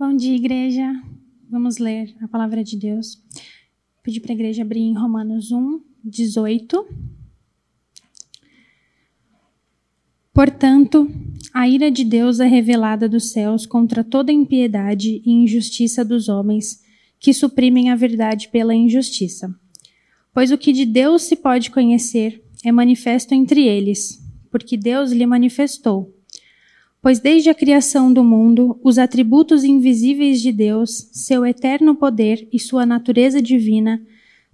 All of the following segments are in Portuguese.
Bom dia, igreja. Vamos ler a palavra de Deus. Vou pedir para a igreja abrir em Romanos 1, 18. Portanto, a ira de Deus é revelada dos céus contra toda impiedade e injustiça dos homens que suprimem a verdade pela injustiça. Pois o que de Deus se pode conhecer é manifesto entre eles, porque Deus lhe manifestou. Pois desde a criação do mundo, os atributos invisíveis de Deus, seu eterno poder e sua natureza divina,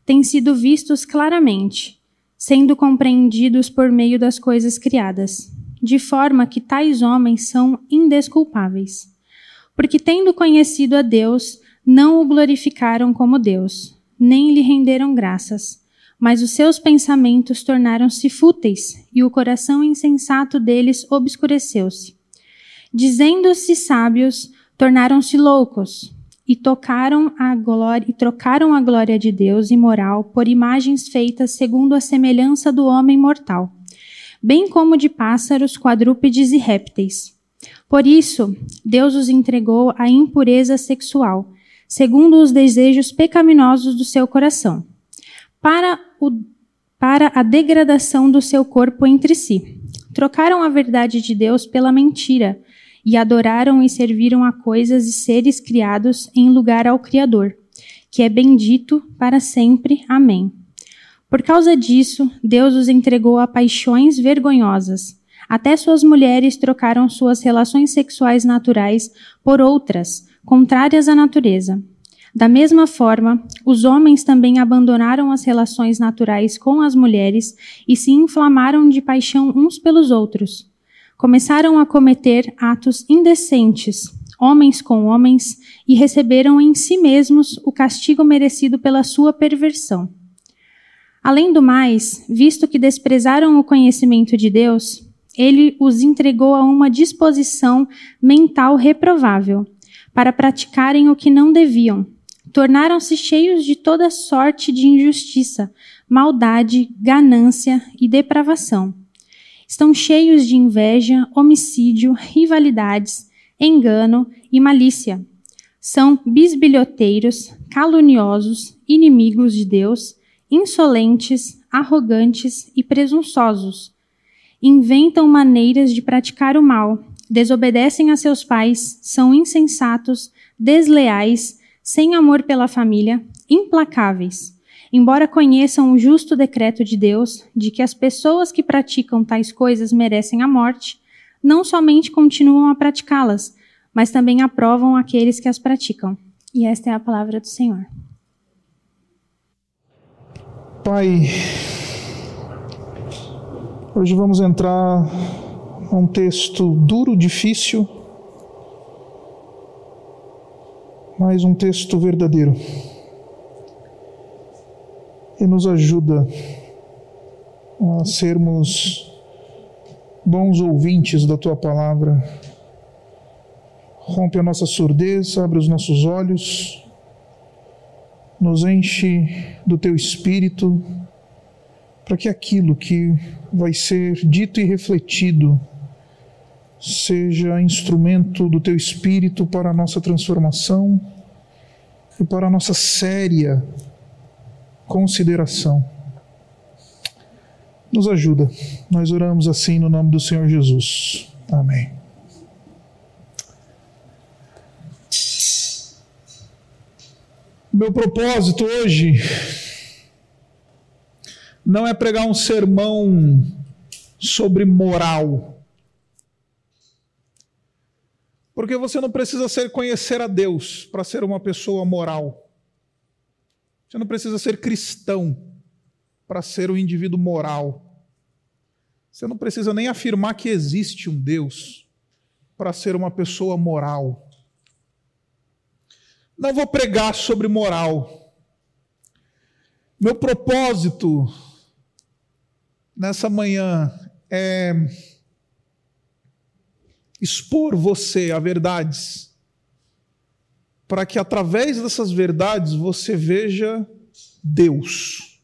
têm sido vistos claramente, sendo compreendidos por meio das coisas criadas, de forma que tais homens são indesculpáveis. Porque, tendo conhecido a Deus, não o glorificaram como Deus, nem lhe renderam graças mas os seus pensamentos tornaram-se fúteis e o coração insensato deles obscureceu-se. Dizendo-se sábios, tornaram-se loucos e tocaram a glória e trocaram a glória de Deus imoral por imagens feitas segundo a semelhança do homem mortal, bem como de pássaros, quadrúpedes e répteis. Por isso, Deus os entregou à impureza sexual, segundo os desejos pecaminosos do seu coração para, o, para a degradação do seu corpo entre si. Trocaram a verdade de Deus pela mentira e adoraram e serviram a coisas e seres criados em lugar ao Criador, que é bendito para sempre. Amém. Por causa disso, Deus os entregou a paixões vergonhosas. Até suas mulheres trocaram suas relações sexuais naturais por outras, contrárias à natureza. Da mesma forma, os homens também abandonaram as relações naturais com as mulheres e se inflamaram de paixão uns pelos outros. Começaram a cometer atos indecentes, homens com homens, e receberam em si mesmos o castigo merecido pela sua perversão. Além do mais, visto que desprezaram o conhecimento de Deus, ele os entregou a uma disposição mental reprovável, para praticarem o que não deviam tornaram-se cheios de toda sorte de injustiça, maldade, ganância e depravação. Estão cheios de inveja, homicídio, rivalidades, engano e malícia. São bisbilhoteiros, caluniosos, inimigos de Deus, insolentes, arrogantes e presunçosos. Inventam maneiras de praticar o mal, desobedecem a seus pais, são insensatos, desleais, sem amor pela família, implacáveis. Embora conheçam o justo decreto de Deus de que as pessoas que praticam tais coisas merecem a morte, não somente continuam a praticá-las, mas também aprovam aqueles que as praticam. E esta é a palavra do Senhor. Pai, hoje vamos entrar num texto duro, difícil, mais um texto verdadeiro. E nos ajuda a sermos bons ouvintes da tua palavra. Rompe a nossa surdez, abre os nossos olhos, nos enche do teu espírito, para que aquilo que vai ser dito e refletido seja instrumento do teu espírito para a nossa transformação e para a nossa séria consideração. Nos ajuda. Nós oramos assim no nome do Senhor Jesus. Amém. Meu propósito hoje não é pregar um sermão sobre moral Porque você não precisa ser conhecer a Deus para ser uma pessoa moral. Você não precisa ser cristão para ser um indivíduo moral. Você não precisa nem afirmar que existe um Deus para ser uma pessoa moral. Não vou pregar sobre moral. Meu propósito nessa manhã é expor você a verdades, para que através dessas verdades você veja Deus.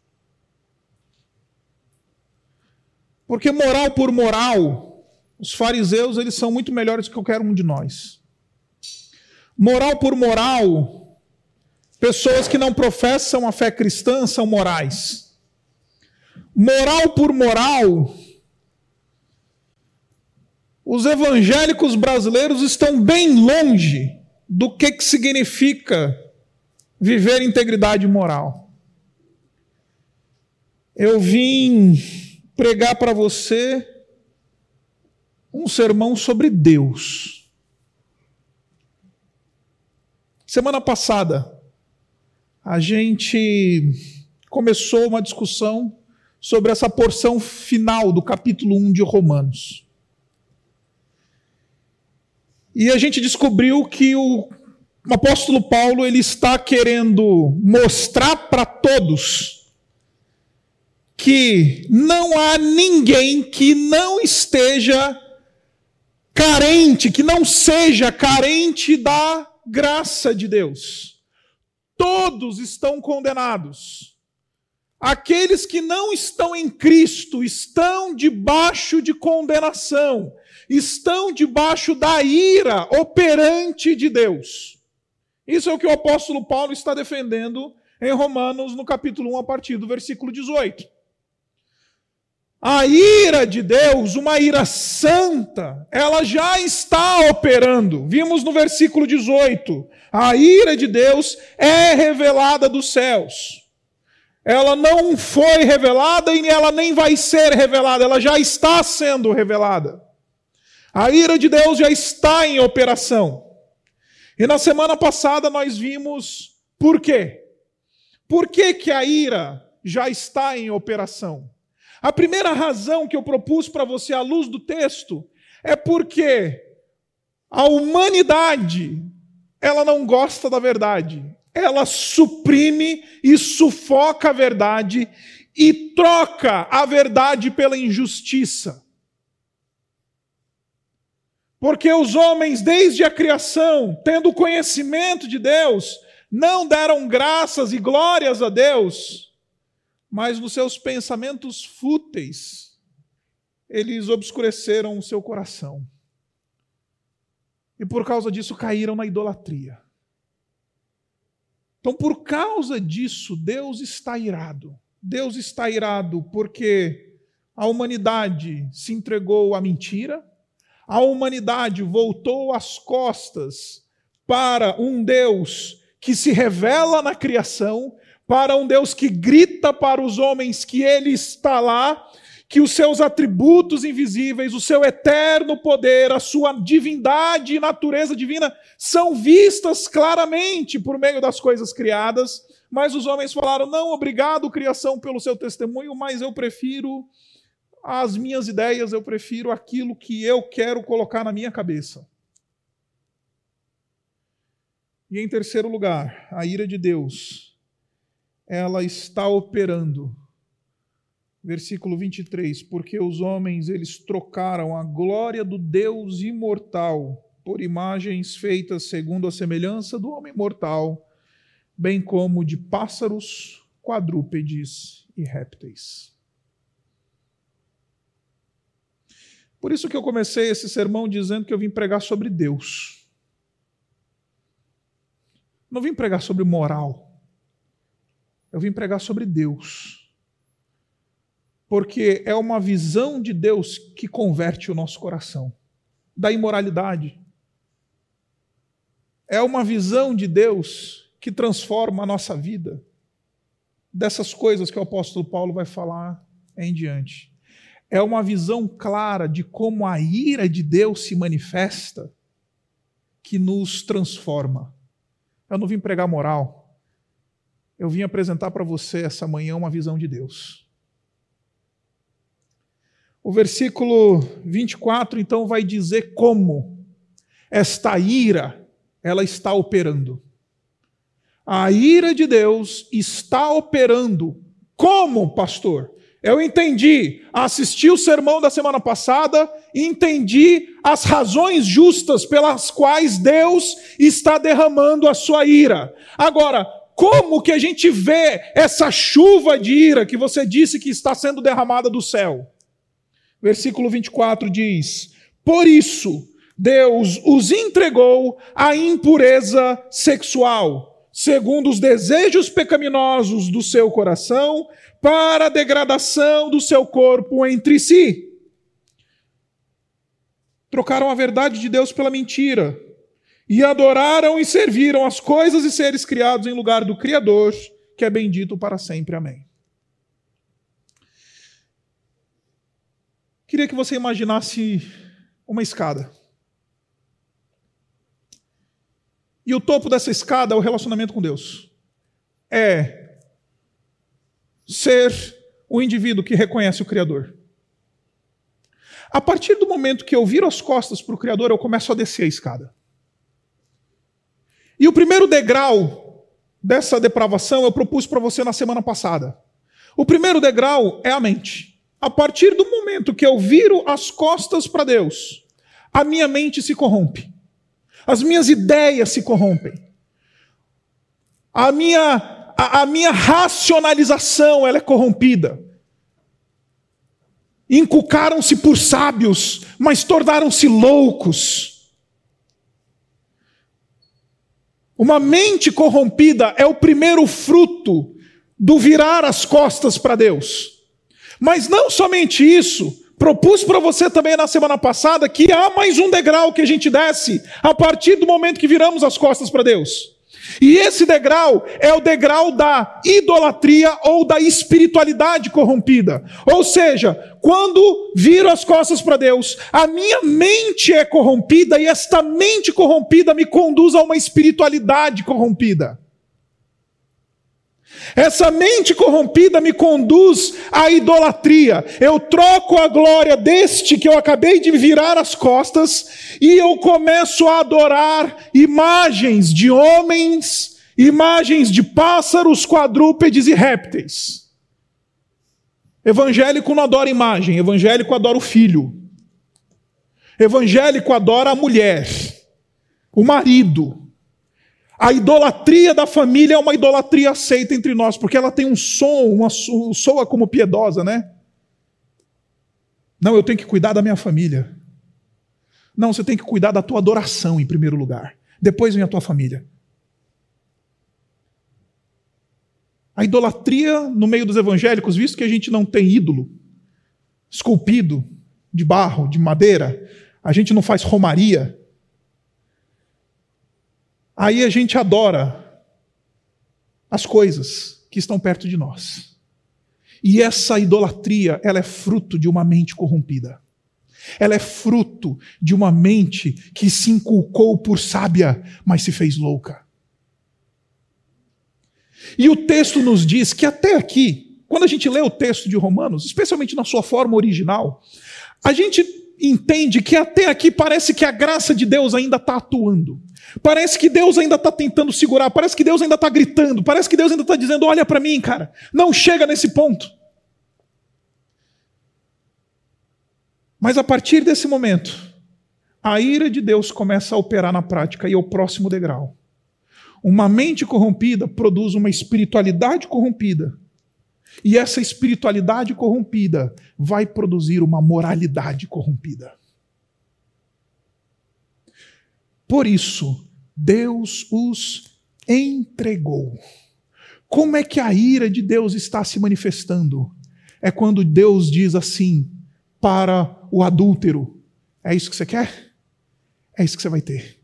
Porque moral por moral, os fariseus eles são muito melhores que qualquer um de nós. Moral por moral, pessoas que não professam a fé cristã são morais. Moral por moral, os evangélicos brasileiros estão bem longe do que, que significa viver integridade moral. Eu vim pregar para você um sermão sobre Deus. Semana passada, a gente começou uma discussão sobre essa porção final do capítulo 1 de Romanos. E a gente descobriu que o apóstolo Paulo ele está querendo mostrar para todos que não há ninguém que não esteja carente, que não seja carente da graça de Deus. Todos estão condenados. Aqueles que não estão em Cristo estão debaixo de condenação, estão debaixo da ira operante de Deus. Isso é o que o apóstolo Paulo está defendendo em Romanos, no capítulo 1, a partir do versículo 18. A ira de Deus, uma ira santa, ela já está operando. Vimos no versículo 18: a ira de Deus é revelada dos céus. Ela não foi revelada e ela nem vai ser revelada, ela já está sendo revelada. A ira de Deus já está em operação. E na semana passada nós vimos por quê. Por que, que a ira já está em operação? A primeira razão que eu propus para você à luz do texto é porque a humanidade, ela não gosta da verdade. Ela suprime e sufoca a verdade e troca a verdade pela injustiça. Porque os homens, desde a criação, tendo conhecimento de Deus, não deram graças e glórias a Deus, mas nos seus pensamentos fúteis, eles obscureceram o seu coração. E por causa disso caíram na idolatria. Então, por causa disso, Deus está irado. Deus está irado porque a humanidade se entregou à mentira, a humanidade voltou as costas para um Deus que se revela na criação para um Deus que grita para os homens que Ele está lá, que os seus atributos invisíveis, o seu eterno poder, a sua divindade e natureza divina são vistas claramente por meio das coisas criadas, mas os homens falaram: não, obrigado, criação, pelo seu testemunho, mas eu prefiro as minhas ideias, eu prefiro aquilo que eu quero colocar na minha cabeça. E em terceiro lugar, a ira de Deus ela está operando. Versículo 23, porque os homens eles trocaram a glória do Deus imortal por imagens feitas segundo a semelhança do homem mortal, bem como de pássaros, quadrúpedes e répteis. Por isso que eu comecei esse sermão dizendo que eu vim pregar sobre Deus. Não vim pregar sobre moral. Eu vim pregar sobre Deus. Porque é uma visão de Deus que converte o nosso coração da imoralidade. É uma visão de Deus que transforma a nossa vida. Dessas coisas que o apóstolo Paulo vai falar em diante. É uma visão clara de como a ira de Deus se manifesta que nos transforma. Eu não vim pregar moral eu vim apresentar para você essa manhã uma visão de Deus. O versículo 24 então vai dizer como esta ira ela está operando. A ira de Deus está operando. Como, pastor? Eu entendi, assisti o sermão da semana passada e entendi as razões justas pelas quais Deus está derramando a sua ira. Agora, como que a gente vê essa chuva de ira que você disse que está sendo derramada do céu? Versículo 24 diz: Por isso, Deus os entregou à impureza sexual, segundo os desejos pecaminosos do seu coração, para a degradação do seu corpo entre si. Trocaram a verdade de Deus pela mentira, e adoraram e serviram as coisas e seres criados em lugar do Criador, que é bendito para sempre. Amém. Queria que você imaginasse uma escada. E o topo dessa escada é o relacionamento com Deus. É ser o indivíduo que reconhece o Criador. A partir do momento que eu viro as costas para o Criador, eu começo a descer a escada. E o primeiro degrau dessa depravação eu propus para você na semana passada. O primeiro degrau é a mente. A partir do momento que eu viro as costas para Deus, a minha mente se corrompe. As minhas ideias se corrompem. A minha, a, a minha racionalização ela é corrompida. Inculcaram-se por sábios, mas tornaram-se loucos. Uma mente corrompida é o primeiro fruto do virar as costas para Deus. Mas não somente isso, propus para você também na semana passada que há mais um degrau que a gente desce a partir do momento que viramos as costas para Deus. E esse degrau é o degrau da idolatria ou da espiritualidade corrompida. Ou seja, quando viro as costas para Deus, a minha mente é corrompida e esta mente corrompida me conduz a uma espiritualidade corrompida. Essa mente corrompida me conduz à idolatria. Eu troco a glória deste que eu acabei de virar as costas e eu começo a adorar imagens de homens, imagens de pássaros, quadrúpedes e répteis. Evangélico não adora imagem, evangélico adora o filho. Evangélico adora a mulher, o marido, a idolatria da família é uma idolatria aceita entre nós, porque ela tem um som, uma soa como piedosa, né? Não, eu tenho que cuidar da minha família. Não, você tem que cuidar da tua adoração em primeiro lugar. Depois vem a tua família. A idolatria no meio dos evangélicos, visto que a gente não tem ídolo esculpido de barro, de madeira, a gente não faz romaria, Aí a gente adora as coisas que estão perto de nós. E essa idolatria, ela é fruto de uma mente corrompida. Ela é fruto de uma mente que se inculcou por sábia, mas se fez louca. E o texto nos diz que até aqui, quando a gente lê o texto de Romanos, especialmente na sua forma original, a gente entende que até aqui parece que a graça de Deus ainda está atuando. Parece que Deus ainda está tentando segurar, parece que Deus ainda está gritando, parece que Deus ainda está dizendo: olha para mim, cara, não chega nesse ponto. Mas a partir desse momento, a ira de Deus começa a operar na prática e é o próximo degrau. Uma mente corrompida produz uma espiritualidade corrompida. E essa espiritualidade corrompida vai produzir uma moralidade corrompida. Por isso, Deus os entregou. Como é que a ira de Deus está se manifestando? É quando Deus diz assim para o adúltero: É isso que você quer? É isso que você vai ter.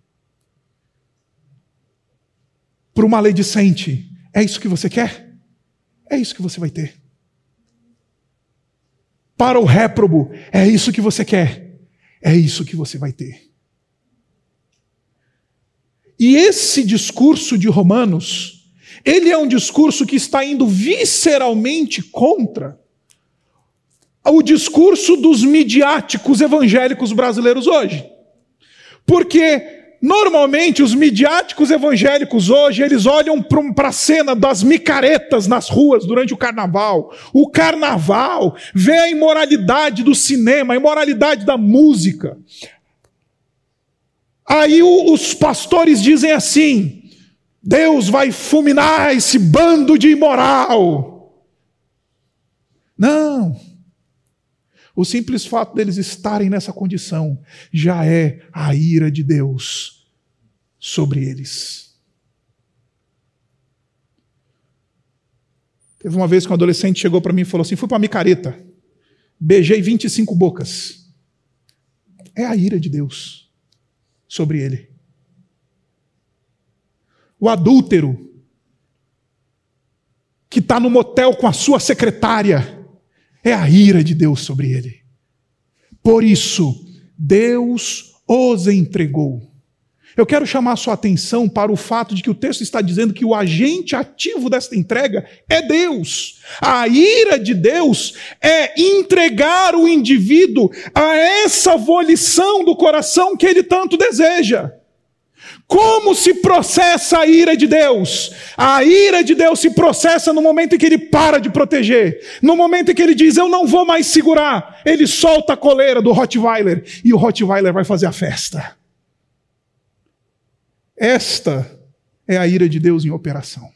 Para o maledicente: É isso que você quer? É isso que você vai ter. Para o réprobo: É isso que você quer? É isso que você vai ter. E esse discurso de Romanos, ele é um discurso que está indo visceralmente contra o discurso dos midiáticos evangélicos brasileiros hoje. Porque normalmente os midiáticos evangélicos hoje, eles olham para a cena das micaretas nas ruas durante o carnaval. O carnaval vê a imoralidade do cinema, a imoralidade da música, Aí os pastores dizem assim: Deus vai fulminar esse bando de imoral. Não. O simples fato deles estarem nessa condição já é a ira de Deus sobre eles. Teve uma vez que um adolescente chegou para mim e falou assim: fui para micareta, beijei 25 bocas. É a ira de Deus sobre ele. O adúltero que está no motel com a sua secretária é a ira de Deus sobre ele. Por isso, Deus os entregou. Eu quero chamar sua atenção para o fato de que o texto está dizendo que o agente ativo desta entrega é Deus. A ira de Deus é entregar o indivíduo a essa volição do coração que ele tanto deseja. Como se processa a ira de Deus? A ira de Deus se processa no momento em que ele para de proteger. No momento em que ele diz, eu não vou mais segurar. Ele solta a coleira do Rottweiler e o Rottweiler vai fazer a festa. Esta é a ira de Deus em operação.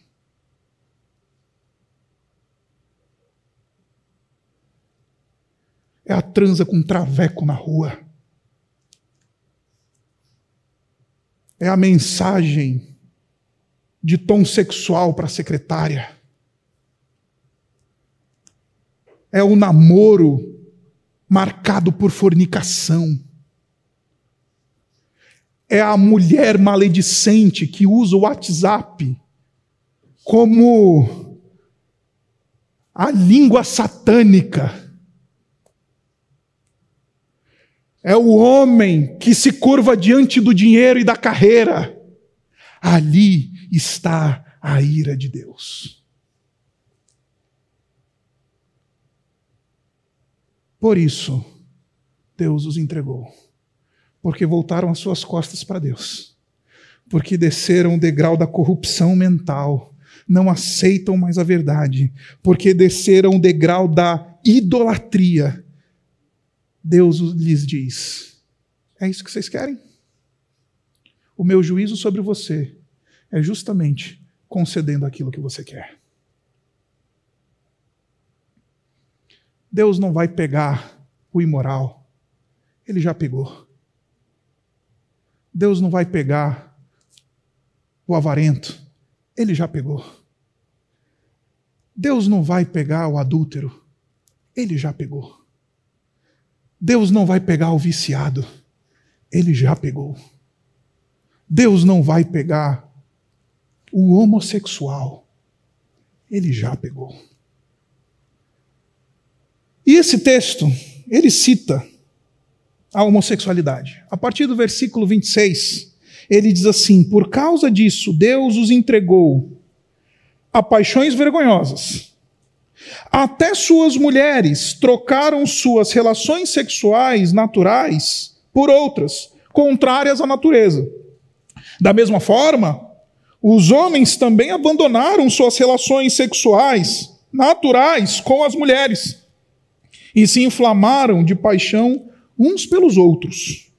É a transa com um traveco na rua. É a mensagem de tom sexual para a secretária. É o namoro marcado por fornicação. É a mulher maledicente que usa o WhatsApp como a língua satânica É o homem que se curva diante do dinheiro e da carreira. Ali está a ira de Deus. Por isso, Deus os entregou. Porque voltaram as suas costas para Deus. Porque desceram o degrau da corrupção mental. Não aceitam mais a verdade. Porque desceram o degrau da idolatria Deus lhes diz: É isso que vocês querem? O meu juízo sobre você é justamente concedendo aquilo que você quer. Deus não vai pegar o imoral, ele já pegou. Deus não vai pegar o avarento, ele já pegou. Deus não vai pegar o adúltero, ele já pegou. Deus não vai pegar o viciado, ele já pegou. Deus não vai pegar o homossexual, ele já pegou. E esse texto, ele cita a homossexualidade. A partir do versículo 26, ele diz assim: Por causa disso, Deus os entregou a paixões vergonhosas até suas mulheres trocaram suas relações sexuais naturais por outras, contrárias à natureza. Da mesma forma, os homens também abandonaram suas relações sexuais naturais com as mulheres e se inflamaram de paixão uns pelos outros.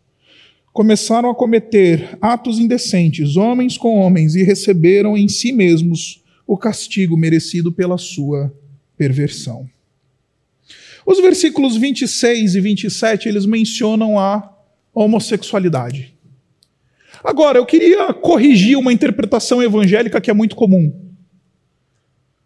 Começaram a cometer atos indecentes, homens com homens, e receberam em si mesmos o castigo merecido pela sua perversão. Os versículos 26 e 27, eles mencionam a homossexualidade. Agora, eu queria corrigir uma interpretação evangélica que é muito comum.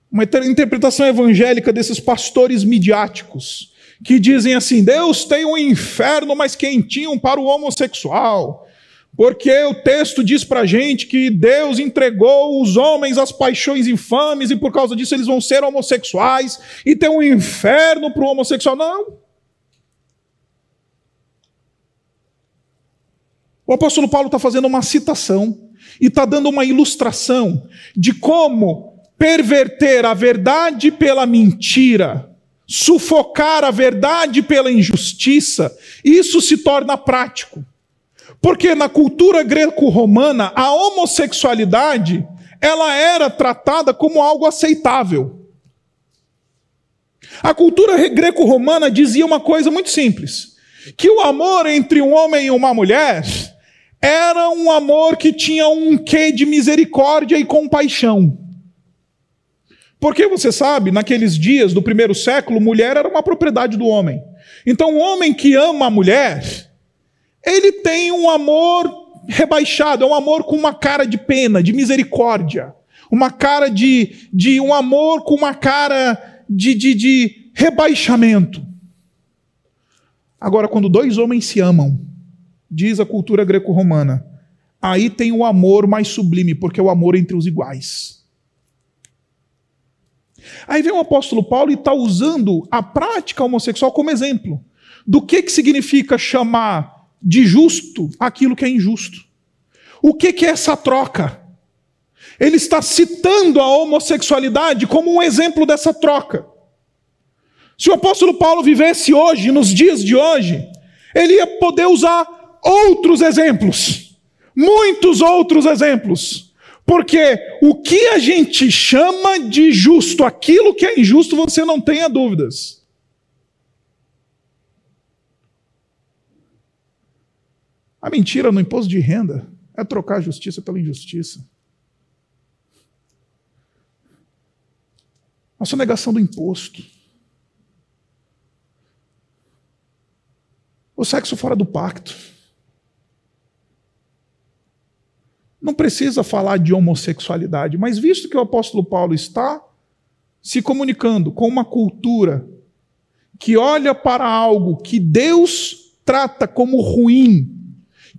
Uma interpretação evangélica desses pastores midiáticos, que dizem assim: Deus tem um inferno mais quentinho para o homossexual. Porque o texto diz para gente que Deus entregou os homens às paixões infames e por causa disso eles vão ser homossexuais e tem um inferno para o homossexual. Não. O apóstolo Paulo está fazendo uma citação e está dando uma ilustração de como perverter a verdade pela mentira, sufocar a verdade pela injustiça, isso se torna prático. Porque na cultura greco-romana, a homossexualidade, ela era tratada como algo aceitável. A cultura greco-romana dizia uma coisa muito simples: que o amor entre um homem e uma mulher era um amor que tinha um quê de misericórdia e compaixão. Porque você sabe, naqueles dias do primeiro século, mulher era uma propriedade do homem. Então, o homem que ama a mulher, ele tem um amor rebaixado, é um amor com uma cara de pena, de misericórdia, uma cara de, de um amor com uma cara de, de, de rebaixamento. Agora, quando dois homens se amam, diz a cultura greco-romana, aí tem o amor mais sublime, porque é o amor entre os iguais. Aí vem o apóstolo Paulo e está usando a prática homossexual como exemplo do que, que significa chamar de justo aquilo que é injusto. O que, que é essa troca? Ele está citando a homossexualidade como um exemplo dessa troca. Se o apóstolo Paulo vivesse hoje, nos dias de hoje, ele ia poder usar outros exemplos, muitos outros exemplos. Porque o que a gente chama de justo, aquilo que é injusto, você não tenha dúvidas. A mentira no imposto de renda é trocar a justiça pela injustiça. A sonegação do imposto. O sexo fora do pacto. Não precisa falar de homossexualidade, mas visto que o apóstolo Paulo está se comunicando com uma cultura que olha para algo que Deus trata como ruim,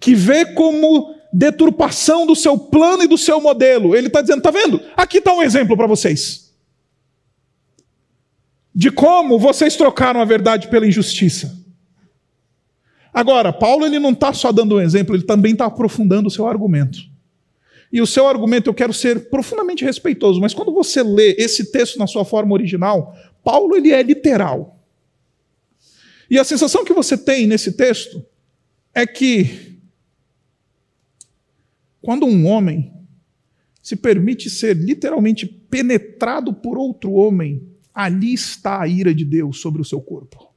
que vê como deturpação do seu plano e do seu modelo, ele está dizendo: está vendo? Aqui está um exemplo para vocês. De como vocês trocaram a verdade pela injustiça. Agora, Paulo ele não está só dando um exemplo, ele também está aprofundando o seu argumento. E o seu argumento, eu quero ser profundamente respeitoso, mas quando você lê esse texto na sua forma original, Paulo ele é literal. E a sensação que você tem nesse texto é que quando um homem se permite ser literalmente penetrado por outro homem, ali está a ira de Deus sobre o seu corpo.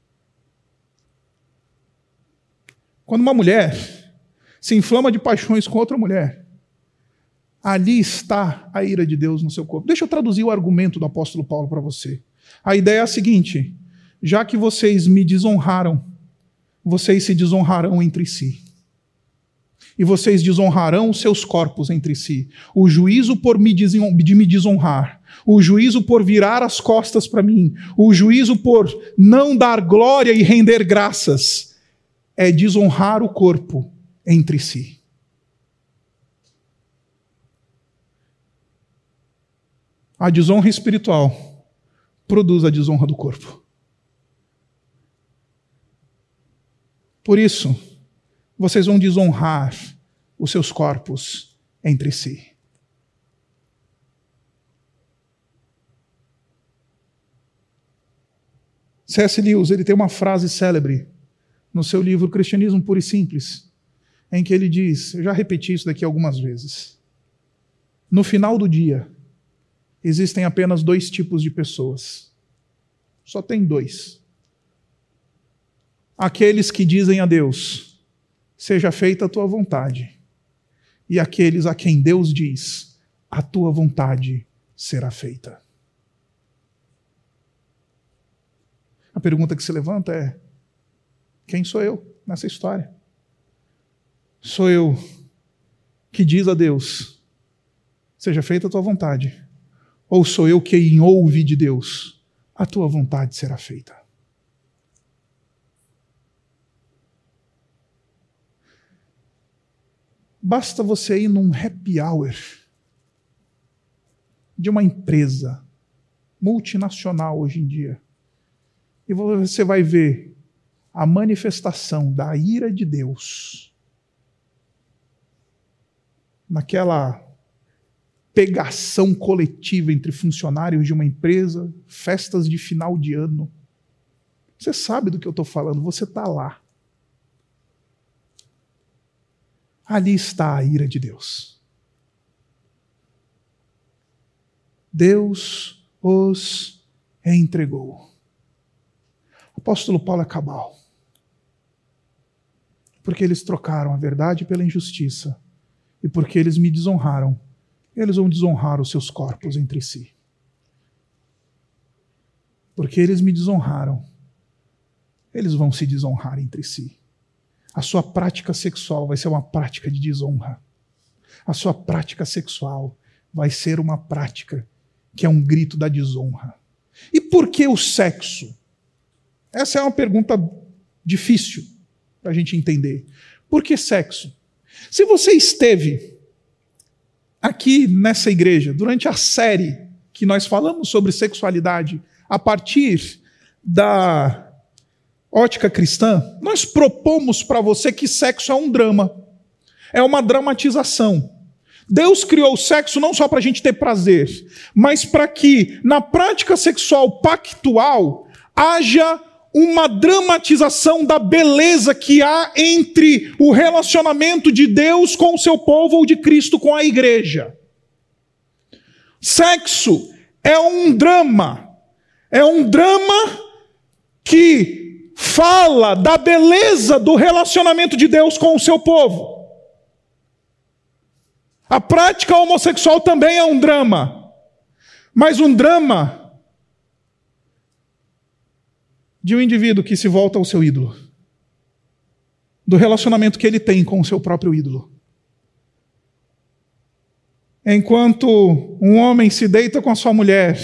Quando uma mulher se inflama de paixões com outra mulher, ali está a ira de Deus no seu corpo. Deixa eu traduzir o argumento do apóstolo Paulo para você. A ideia é a seguinte: já que vocês me desonraram, vocês se desonrarão entre si. E vocês desonrarão seus corpos entre si. O juízo por me de me desonrar, o juízo por virar as costas para mim, o juízo por não dar glória e render graças é desonrar o corpo entre si. A desonra espiritual produz a desonra do corpo. Por isso, vocês vão desonrar os seus corpos entre si. C.S. Lewis ele tem uma frase célebre no seu livro Cristianismo Puro e Simples, em que ele diz: eu já repeti isso daqui algumas vezes. No final do dia, existem apenas dois tipos de pessoas. Só tem dois. Aqueles que dizem a Deus: seja feita a tua vontade. E aqueles a quem Deus diz: a tua vontade será feita. A pergunta que se levanta é: quem sou eu nessa história? Sou eu que diz a Deus: seja feita a tua vontade. Ou sou eu quem ouve de Deus: a tua vontade será feita. Basta você ir num happy hour de uma empresa multinacional hoje em dia e você vai ver a manifestação da ira de Deus naquela pegação coletiva entre funcionários de uma empresa, festas de final de ano. Você sabe do que eu estou falando, você está lá. Ali está a ira de Deus. Deus os entregou. O apóstolo Paulo é cabal porque eles trocaram a verdade pela injustiça e porque eles me desonraram, eles vão desonrar os seus corpos entre si. Porque eles me desonraram, eles vão se desonrar entre si. A sua prática sexual vai ser uma prática de desonra. A sua prática sexual vai ser uma prática que é um grito da desonra. E por que o sexo? Essa é uma pergunta difícil para a gente entender. Por que sexo? Se você esteve aqui nessa igreja durante a série que nós falamos sobre sexualidade a partir da ótica cristã, nós propomos para você que sexo é um drama, é uma dramatização. Deus criou o sexo não só para a gente ter prazer, mas para que na prática sexual pactual haja uma dramatização da beleza que há entre o relacionamento de Deus com o seu povo ou de Cristo com a igreja. Sexo é um drama, é um drama que fala da beleza do relacionamento de Deus com o seu povo. A prática homossexual também é um drama, mas um drama de um indivíduo que se volta ao seu ídolo, do relacionamento que ele tem com o seu próprio ídolo. Enquanto um homem se deita com a sua mulher,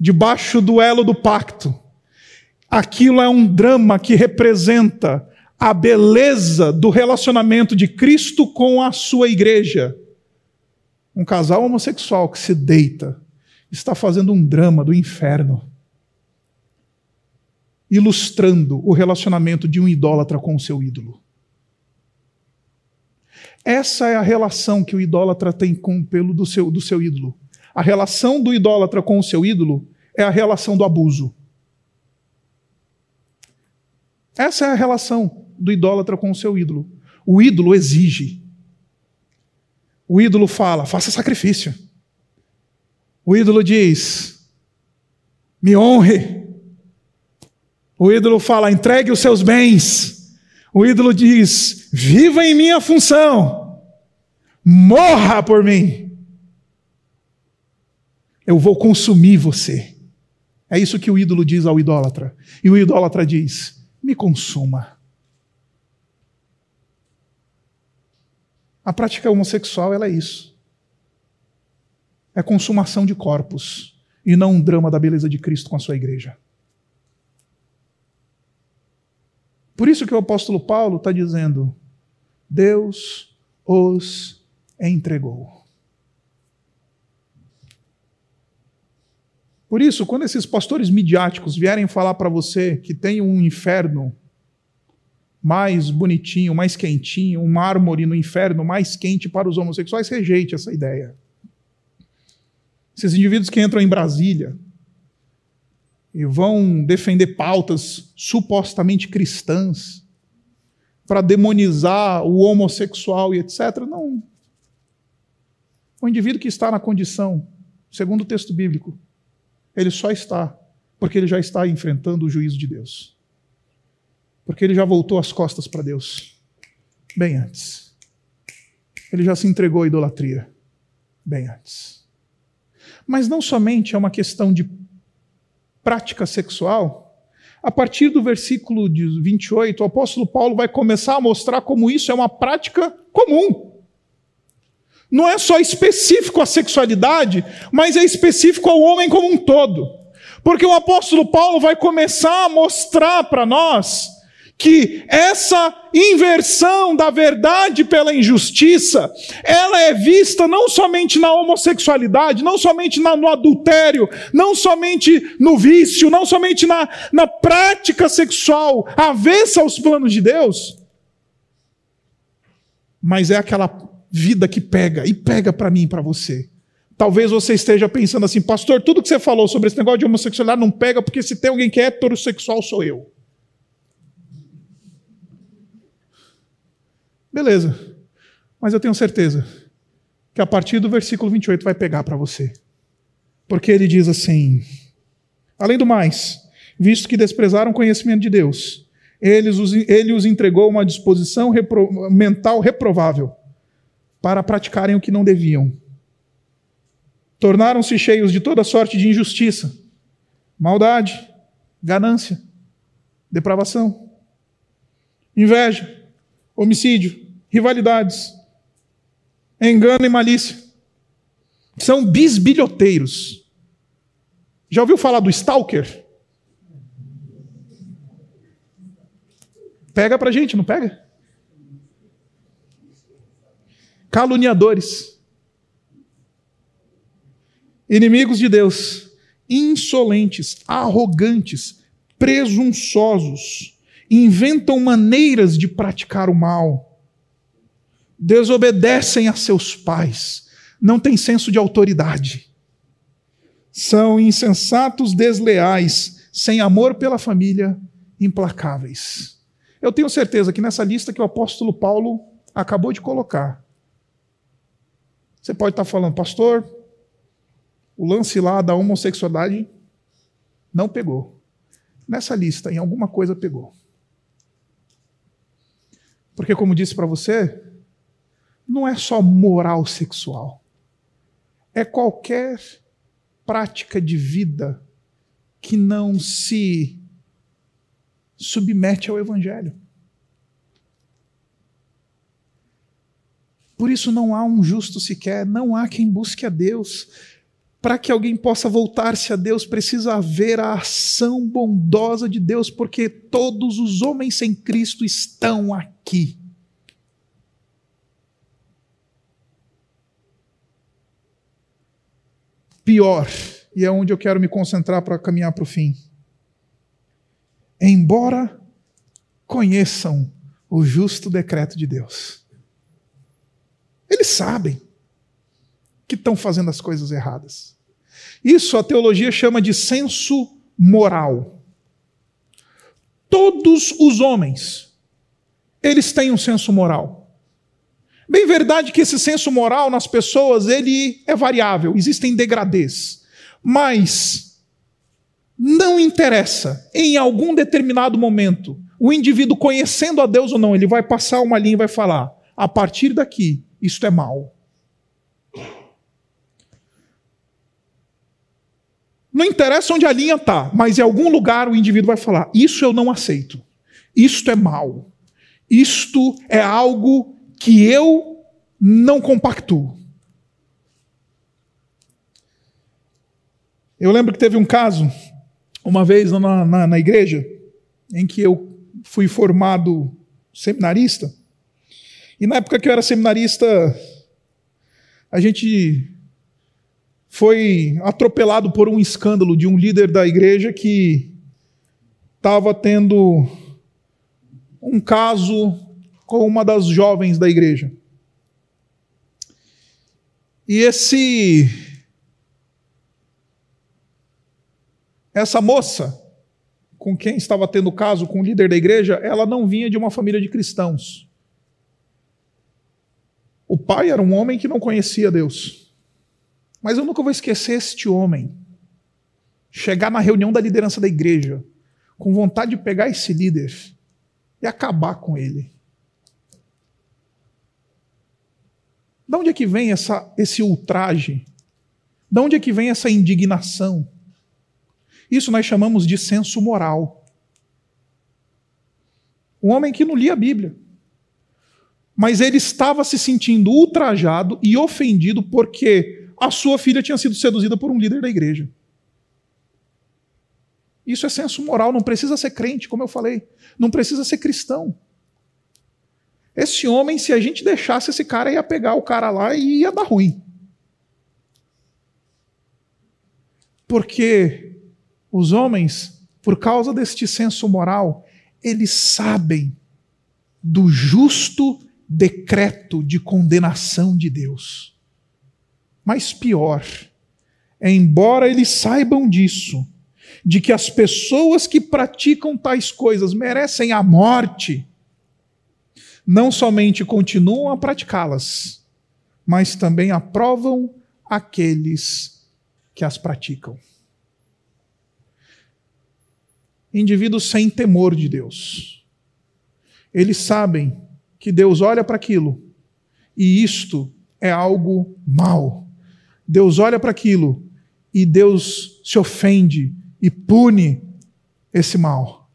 debaixo do elo do pacto, aquilo é um drama que representa a beleza do relacionamento de Cristo com a sua igreja. Um casal homossexual que se deita está fazendo um drama do inferno ilustrando o relacionamento de um idólatra com o seu ídolo. Essa é a relação que o idólatra tem com o pelo do seu, do seu ídolo. A relação do idólatra com o seu ídolo é a relação do abuso. Essa é a relação do idólatra com o seu ídolo. O ídolo exige. O ídolo fala: faça sacrifício. O ídolo diz: me honre. O ídolo fala: entregue os seus bens. O ídolo diz: viva em minha função. Morra por mim. Eu vou consumir você. É isso que o ídolo diz ao idólatra. E o idólatra diz: me consuma. A prática homossexual ela é isso. É consumação de corpos e não um drama da beleza de Cristo com a sua igreja. Por isso que o apóstolo Paulo está dizendo: Deus os entregou. Por isso, quando esses pastores midiáticos vierem falar para você que tem um inferno mais bonitinho, mais quentinho, um mármore no inferno mais quente para os homossexuais, rejeite essa ideia. Esses indivíduos que entram em Brasília, e vão defender pautas supostamente cristãs para demonizar o homossexual e etc. Não. O indivíduo que está na condição, segundo o texto bíblico, ele só está porque ele já está enfrentando o juízo de Deus. Porque ele já voltou as costas para Deus bem antes. Ele já se entregou à idolatria bem antes. Mas não somente é uma questão de prática sexual, a partir do versículo 28, o apóstolo Paulo vai começar a mostrar como isso é uma prática comum. Não é só específico à sexualidade, mas é específico ao homem como um todo. Porque o apóstolo Paulo vai começar a mostrar para nós que essa inversão da verdade pela injustiça, ela é vista não somente na homossexualidade, não somente na, no adultério, não somente no vício, não somente na, na prática sexual avessa aos planos de Deus, mas é aquela vida que pega, e pega para mim e para você. Talvez você esteja pensando assim, pastor, tudo que você falou sobre esse negócio de homossexualidade não pega, porque se tem alguém que é heterossexual, sou eu. Beleza. Mas eu tenho certeza que a partir do versículo 28 vai pegar para você. Porque ele diz assim: Além do mais, visto que desprezaram o conhecimento de Deus, ele os, entregou uma disposição repro, mental reprovável para praticarem o que não deviam. Tornaram-se cheios de toda sorte de injustiça, maldade, ganância, depravação, inveja, homicídio, rivalidades, engano e malícia. São bisbilhoteiros. Já ouviu falar do stalker? Pega pra gente, não pega? Caluniadores. Inimigos de Deus, insolentes, arrogantes, presunçosos, inventam maneiras de praticar o mal, desobedecem a seus pais, não têm senso de autoridade, são insensatos, desleais, sem amor pela família, implacáveis. Eu tenho certeza que nessa lista que o apóstolo Paulo acabou de colocar, você pode estar falando, pastor, o lance lá da homossexualidade não pegou. Nessa lista, em alguma coisa pegou. Porque, como disse para você, não é só moral sexual. É qualquer prática de vida que não se submete ao Evangelho. Por isso não há um justo sequer, não há quem busque a Deus. Para que alguém possa voltar-se a Deus, precisa haver a ação bondosa de Deus, porque todos os homens sem Cristo estão aqui. Pior, e é onde eu quero me concentrar para caminhar para o fim. Embora conheçam o justo decreto de Deus, eles sabem que estão fazendo as coisas erradas. Isso a teologia chama de senso moral. Todos os homens, eles têm um senso moral. Bem verdade que esse senso moral nas pessoas, ele é variável, existem degradês. Mas não interessa, em algum determinado momento, o indivíduo conhecendo a Deus ou não, ele vai passar uma linha e vai falar: a partir daqui, isto é mal. Não interessa onde a linha está, mas em algum lugar o indivíduo vai falar: Isso eu não aceito. Isto é mal. Isto é algo que eu não compactuo. Eu lembro que teve um caso, uma vez na, na, na igreja, em que eu fui formado seminarista, e na época que eu era seminarista, a gente foi atropelado por um escândalo de um líder da igreja que estava tendo um caso com uma das jovens da igreja. E esse essa moça com quem estava tendo caso com o líder da igreja, ela não vinha de uma família de cristãos. O pai era um homem que não conhecia Deus. Mas eu nunca vou esquecer este homem chegar na reunião da liderança da igreja com vontade de pegar esse líder e acabar com ele. De onde é que vem essa, esse ultraje? De onde é que vem essa indignação? Isso nós chamamos de senso moral. Um homem que não lia a Bíblia. Mas ele estava se sentindo ultrajado e ofendido porque a sua filha tinha sido seduzida por um líder da igreja. Isso é senso moral, não precisa ser crente, como eu falei, não precisa ser cristão. Esse homem, se a gente deixasse esse cara, ia pegar o cara lá e ia dar ruim. Porque os homens, por causa deste senso moral, eles sabem do justo decreto de condenação de Deus. Mas pior, é embora eles saibam disso, de que as pessoas que praticam tais coisas merecem a morte, não somente continuam a praticá-las, mas também aprovam aqueles que as praticam. Indivíduos sem temor de Deus. Eles sabem que Deus olha para aquilo e isto é algo mal. Deus olha para aquilo e Deus se ofende e pune esse mal.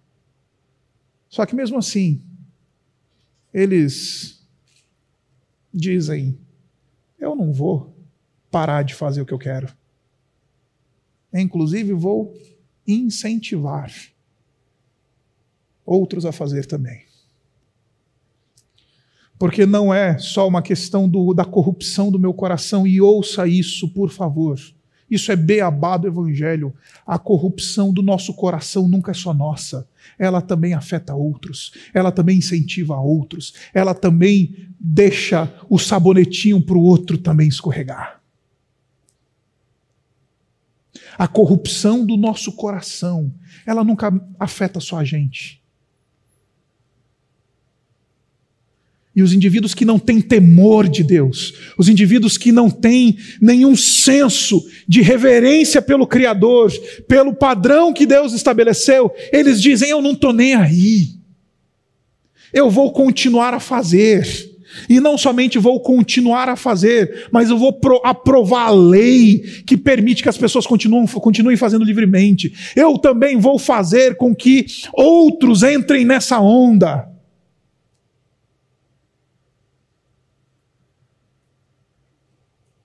Só que mesmo assim, eles dizem: eu não vou parar de fazer o que eu quero. Inclusive, vou incentivar outros a fazer também. Porque não é só uma questão do, da corrupção do meu coração, e ouça isso, por favor. Isso é beabá do evangelho. A corrupção do nosso coração nunca é só nossa. Ela também afeta outros. Ela também incentiva outros. Ela também deixa o sabonetinho para o outro também escorregar. A corrupção do nosso coração, ela nunca afeta só a gente. E os indivíduos que não têm temor de Deus, os indivíduos que não têm nenhum senso de reverência pelo Criador, pelo padrão que Deus estabeleceu, eles dizem: Eu não estou nem aí. Eu vou continuar a fazer. E não somente vou continuar a fazer, mas eu vou aprovar a lei que permite que as pessoas continuem, continuem fazendo livremente. Eu também vou fazer com que outros entrem nessa onda.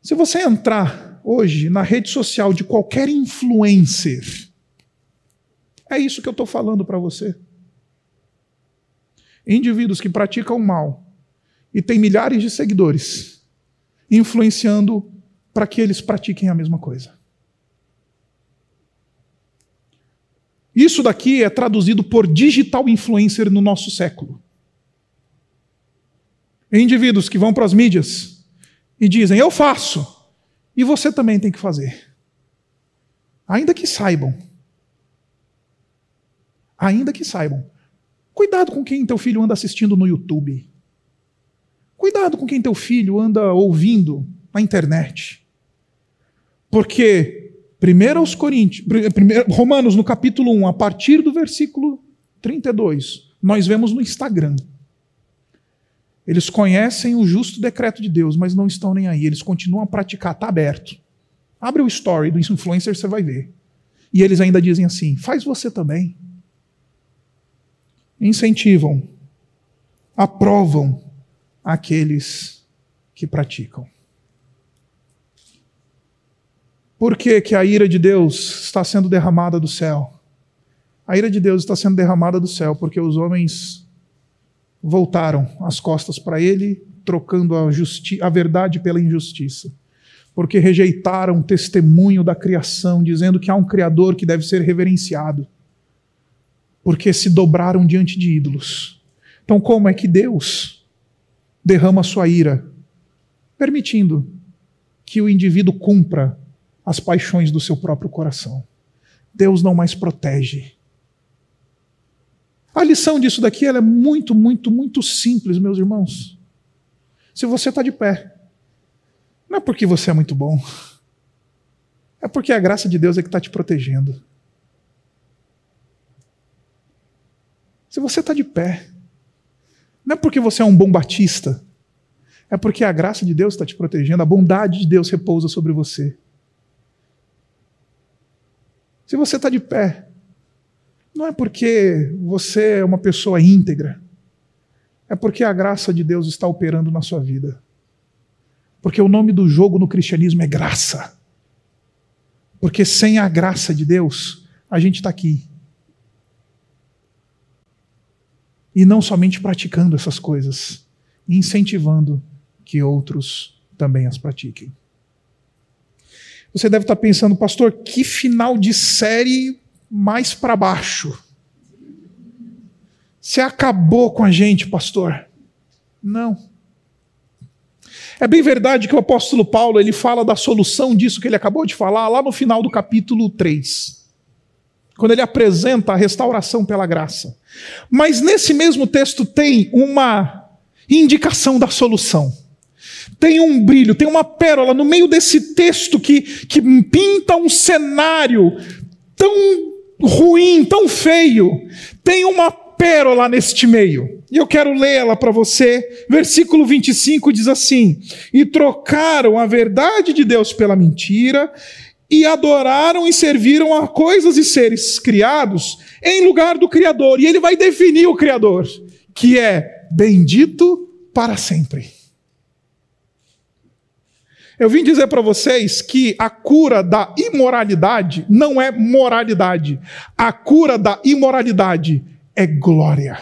Se você entrar hoje na rede social de qualquer influencer, é isso que eu estou falando para você. Indivíduos que praticam mal e têm milhares de seguidores, influenciando para que eles pratiquem a mesma coisa. Isso daqui é traduzido por digital influencer no nosso século. Indivíduos que vão para as mídias e dizem: Eu faço, e você também tem que fazer. Ainda que saibam. Ainda que saibam. Cuidado com quem teu filho anda assistindo no YouTube. Cuidado com quem teu filho anda ouvindo na internet. Porque, primeiro aos Coríntios, primeiro, Romanos, no capítulo 1, a partir do versículo 32, nós vemos no Instagram. Eles conhecem o justo decreto de Deus, mas não estão nem aí. Eles continuam a praticar, está aberto. Abre o story do influencer, você vai ver. E eles ainda dizem assim: faz você também. Incentivam, aprovam aqueles que praticam. Por que, que a ira de Deus está sendo derramada do céu? A ira de Deus está sendo derramada do céu porque os homens voltaram as costas para ele, trocando a, a verdade pela injustiça. Porque rejeitaram o testemunho da criação, dizendo que há um Criador que deve ser reverenciado. Porque se dobraram diante de ídolos. Então, como é que Deus derrama sua ira? Permitindo que o indivíduo cumpra as paixões do seu próprio coração. Deus não mais protege, a lição disso daqui é muito, muito, muito simples, meus irmãos. Se você está de pé, não é porque você é muito bom, é porque a graça de Deus é que está te protegendo. Se você está de pé, não é porque você é um bom batista, é porque a graça de Deus está te protegendo, a bondade de Deus repousa sobre você. Se você está de pé, não é porque você é uma pessoa íntegra. É porque a graça de Deus está operando na sua vida. Porque o nome do jogo no cristianismo é graça. Porque sem a graça de Deus, a gente está aqui. E não somente praticando essas coisas, incentivando que outros também as pratiquem. Você deve estar pensando, pastor, que final de série mais para baixo. Você acabou com a gente, pastor. Não. É bem verdade que o apóstolo Paulo ele fala da solução disso que ele acabou de falar lá no final do capítulo 3. Quando ele apresenta a restauração pela graça. Mas nesse mesmo texto tem uma indicação da solução. Tem um brilho, tem uma pérola no meio desse texto que, que pinta um cenário tão ruim, tão feio, tem uma pérola neste meio. E eu quero lê-la para você. Versículo 25 diz assim: E trocaram a verdade de Deus pela mentira, e adoraram e serviram a coisas e seres criados em lugar do Criador. E ele vai definir o Criador, que é bendito para sempre. Eu vim dizer para vocês que a cura da imoralidade não é moralidade. A cura da imoralidade é glória.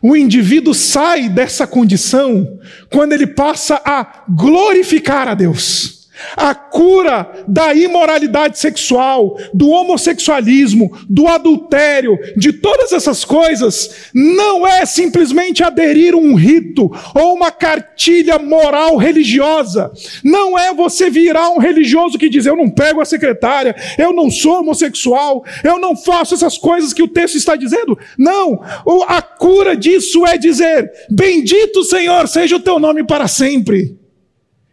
O indivíduo sai dessa condição quando ele passa a glorificar a Deus. A cura da imoralidade sexual, do homossexualismo, do adultério, de todas essas coisas, não é simplesmente aderir um rito ou uma cartilha moral religiosa. Não é você virar um religioso que diz: Eu não pego a secretária, eu não sou homossexual, eu não faço essas coisas que o texto está dizendo. Não, a cura disso é dizer: Bendito Senhor seja o teu nome para sempre.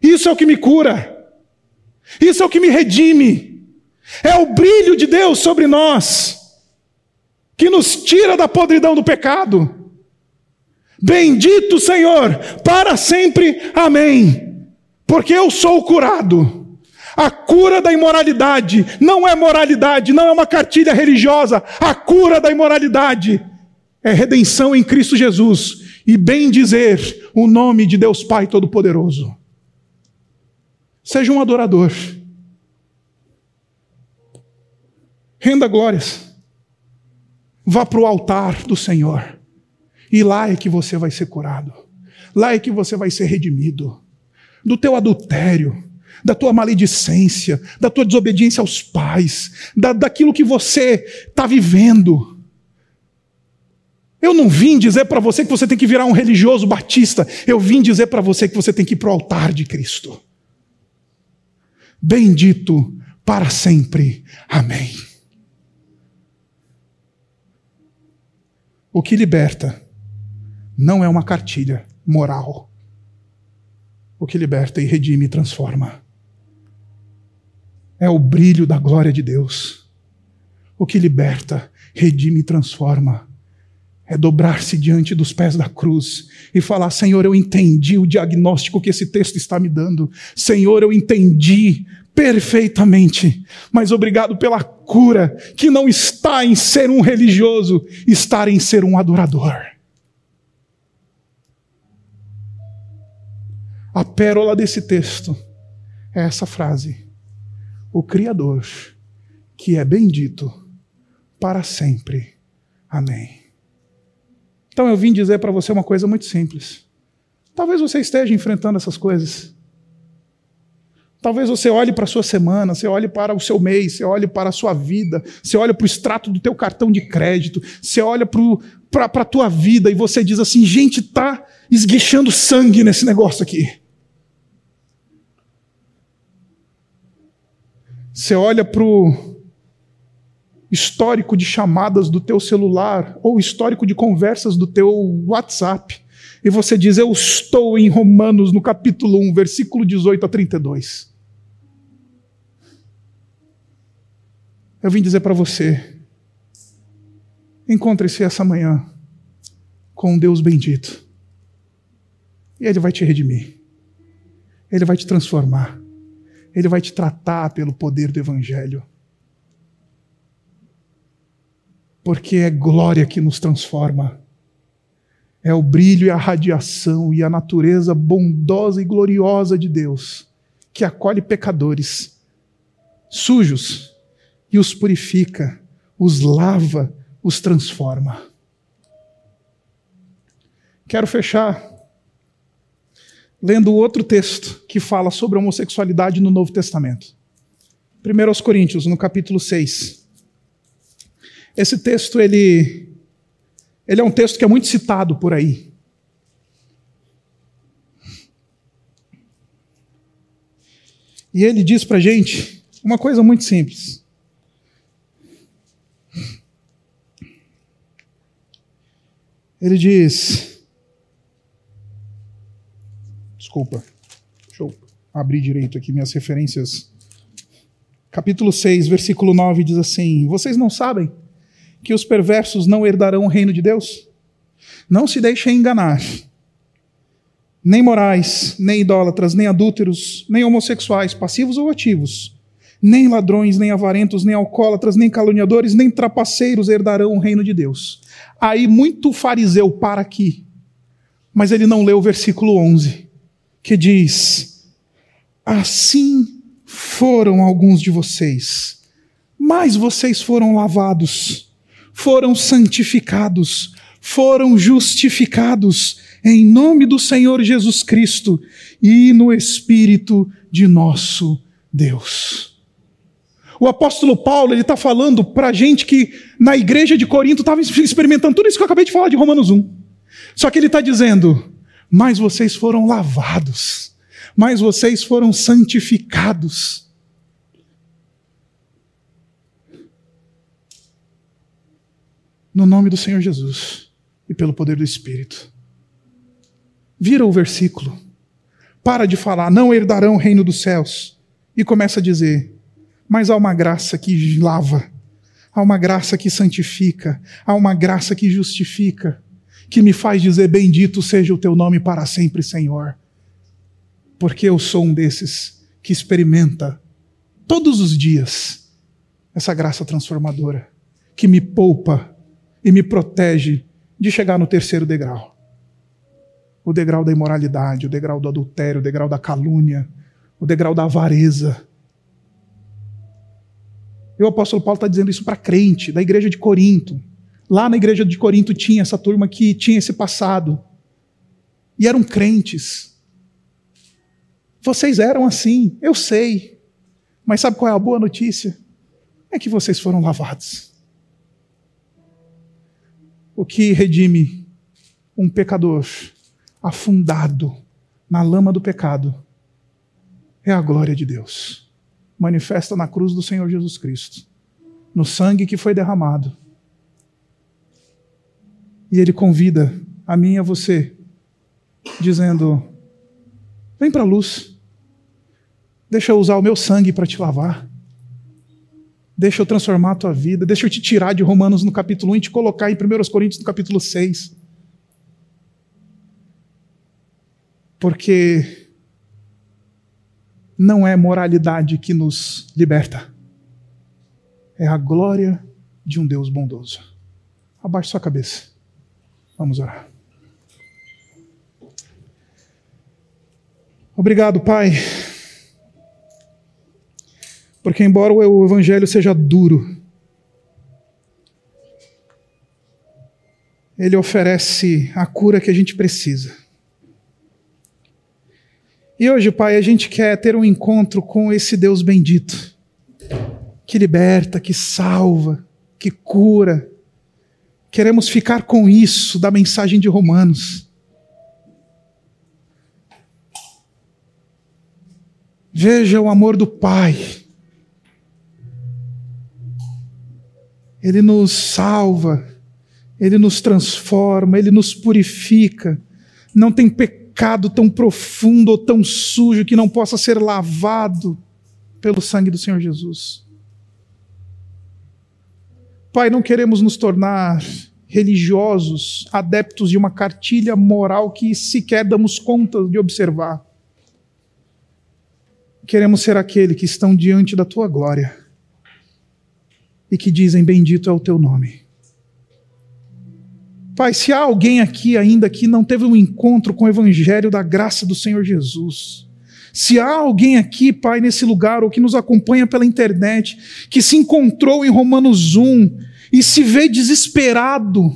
Isso é o que me cura. Isso é o que me redime. É o brilho de Deus sobre nós, que nos tira da podridão do pecado. Bendito Senhor, para sempre, amém. Porque eu sou curado. A cura da imoralidade não é moralidade, não é uma cartilha religiosa. A cura da imoralidade é redenção em Cristo Jesus e bem dizer o nome de Deus Pai Todo-Poderoso. Seja um adorador. Renda glórias. Vá para o altar do Senhor. E lá é que você vai ser curado. Lá é que você vai ser redimido. Do teu adultério, da tua maledicência, da tua desobediência aos pais, da, daquilo que você está vivendo. Eu não vim dizer para você que você tem que virar um religioso batista. Eu vim dizer para você que você tem que ir para o altar de Cristo bendito para sempre. Amém. O que liberta não é uma cartilha moral. O que liberta e redime e transforma é o brilho da glória de Deus. O que liberta, redime e transforma é dobrar-se diante dos pés da cruz e falar: Senhor, eu entendi o diagnóstico que esse texto está me dando. Senhor, eu entendi perfeitamente, mas obrigado pela cura, que não está em ser um religioso, está em ser um adorador. A pérola desse texto é essa frase: O Criador, que é bendito para sempre. Amém. Então eu vim dizer para você uma coisa muito simples. Talvez você esteja enfrentando essas coisas. Talvez você olhe para a sua semana, você olhe para o seu mês, você olhe para a sua vida, você olhe para o extrato do teu cartão de crédito, você olha para a tua vida e você diz assim, gente, está esguichando sangue nesse negócio aqui. Você olha para o histórico de chamadas do teu celular ou histórico de conversas do teu WhatsApp. E você diz: Eu estou em Romanos, no capítulo 1, versículo 18 a 32. Eu vim dizer para você: encontre-se essa manhã com um Deus bendito. E Ele vai te redimir. Ele vai te transformar. Ele vai te tratar pelo poder do Evangelho. Porque é glória que nos transforma. É o brilho e a radiação e a natureza bondosa e gloriosa de Deus que acolhe pecadores sujos e os purifica, os lava, os transforma. Quero fechar lendo outro texto que fala sobre a homossexualidade no Novo Testamento. 1 Coríntios, no capítulo 6. Esse texto ele ele é um texto que é muito citado por aí. E ele diz para gente uma coisa muito simples. Ele diz. Desculpa, deixa eu abrir direito aqui minhas referências. Capítulo 6, versículo 9 diz assim: Vocês não sabem que os perversos não herdarão o reino de Deus? Não se deixem enganar. nem morais, nem idólatras, nem adúlteros, nem homossexuais, passivos ou ativos, nem ladrões, nem avarentos, nem alcoólatras, nem caluniadores, nem trapaceiros herdarão o reino de Deus. Aí muito fariseu para aqui, mas ele não leu o versículo 11, que diz: Assim foram alguns de vocês, mas vocês foram lavados, foram santificados, foram justificados em nome do Senhor Jesus Cristo e no Espírito de nosso Deus. O apóstolo Paulo ele está falando para gente que na igreja de Corinto estava experimentando tudo isso que eu acabei de falar de Romanos 1. Só que ele está dizendo: mas vocês foram lavados, mas vocês foram santificados. No nome do Senhor Jesus e pelo poder do Espírito. Vira o versículo. Para de falar, não herdarão o reino dos céus. E começa a dizer: Mas há uma graça que lava, há uma graça que santifica, há uma graça que justifica, que me faz dizer: Bendito seja o teu nome para sempre, Senhor. Porque eu sou um desses que experimenta todos os dias essa graça transformadora, que me poupa e me protege de chegar no terceiro degrau o degrau da imoralidade, o degrau do adultério, o degrau da calúnia, o degrau da avareza. E o apóstolo Paulo está dizendo isso para crente, da igreja de Corinto. Lá na igreja de Corinto tinha essa turma que tinha esse passado. E eram crentes. Vocês eram assim, eu sei. Mas sabe qual é a boa notícia? É que vocês foram lavados. O que redime um pecador afundado na lama do pecado é a glória de Deus, manifesta na cruz do Senhor Jesus Cristo, no sangue que foi derramado. E Ele convida a mim e a você, dizendo: Vem para a luz, deixa eu usar o meu sangue para te lavar. Deixa eu transformar a tua vida. Deixa eu te tirar de Romanos no capítulo 1 e te colocar em 1 Coríntios no capítulo 6. Porque não é moralidade que nos liberta, é a glória de um Deus bondoso. Abaixe sua cabeça. Vamos orar. Obrigado, Pai. Porque, embora o Evangelho seja duro, ele oferece a cura que a gente precisa. E hoje, Pai, a gente quer ter um encontro com esse Deus bendito, que liberta, que salva, que cura. Queremos ficar com isso da mensagem de Romanos. Veja o amor do Pai. Ele nos salva, ele nos transforma, ele nos purifica. Não tem pecado tão profundo ou tão sujo que não possa ser lavado pelo sangue do Senhor Jesus. Pai, não queremos nos tornar religiosos, adeptos de uma cartilha moral que sequer damos conta de observar. Queremos ser aquele que estão diante da tua glória e que dizem: Bendito é o teu nome. Pai, se há alguém aqui ainda que não teve um encontro com o Evangelho da graça do Senhor Jesus, se há alguém aqui, Pai, nesse lugar, ou que nos acompanha pela internet, que se encontrou em Romanos 1 e se vê desesperado,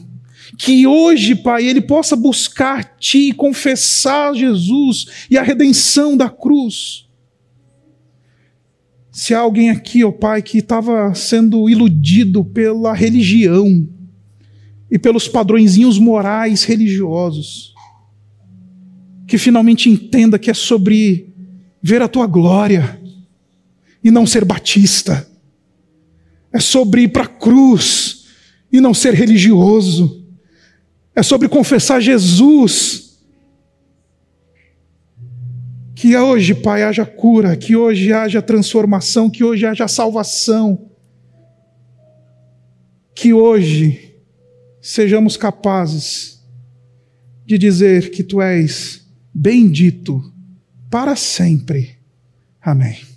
que hoje, Pai, ele possa buscar Ti, confessar Jesus e a redenção da cruz. Se há alguém aqui, ó oh Pai, que estava sendo iludido pela religião, e pelos padrõezinhos morais religiosos. Que finalmente entenda que é sobre ver a tua glória e não ser batista. É sobre ir para a cruz e não ser religioso. É sobre confessar Jesus. Que hoje, Pai, haja cura, que hoje haja transformação, que hoje haja salvação. Que hoje sejamos capazes de dizer que tu és bendito para sempre. Amém.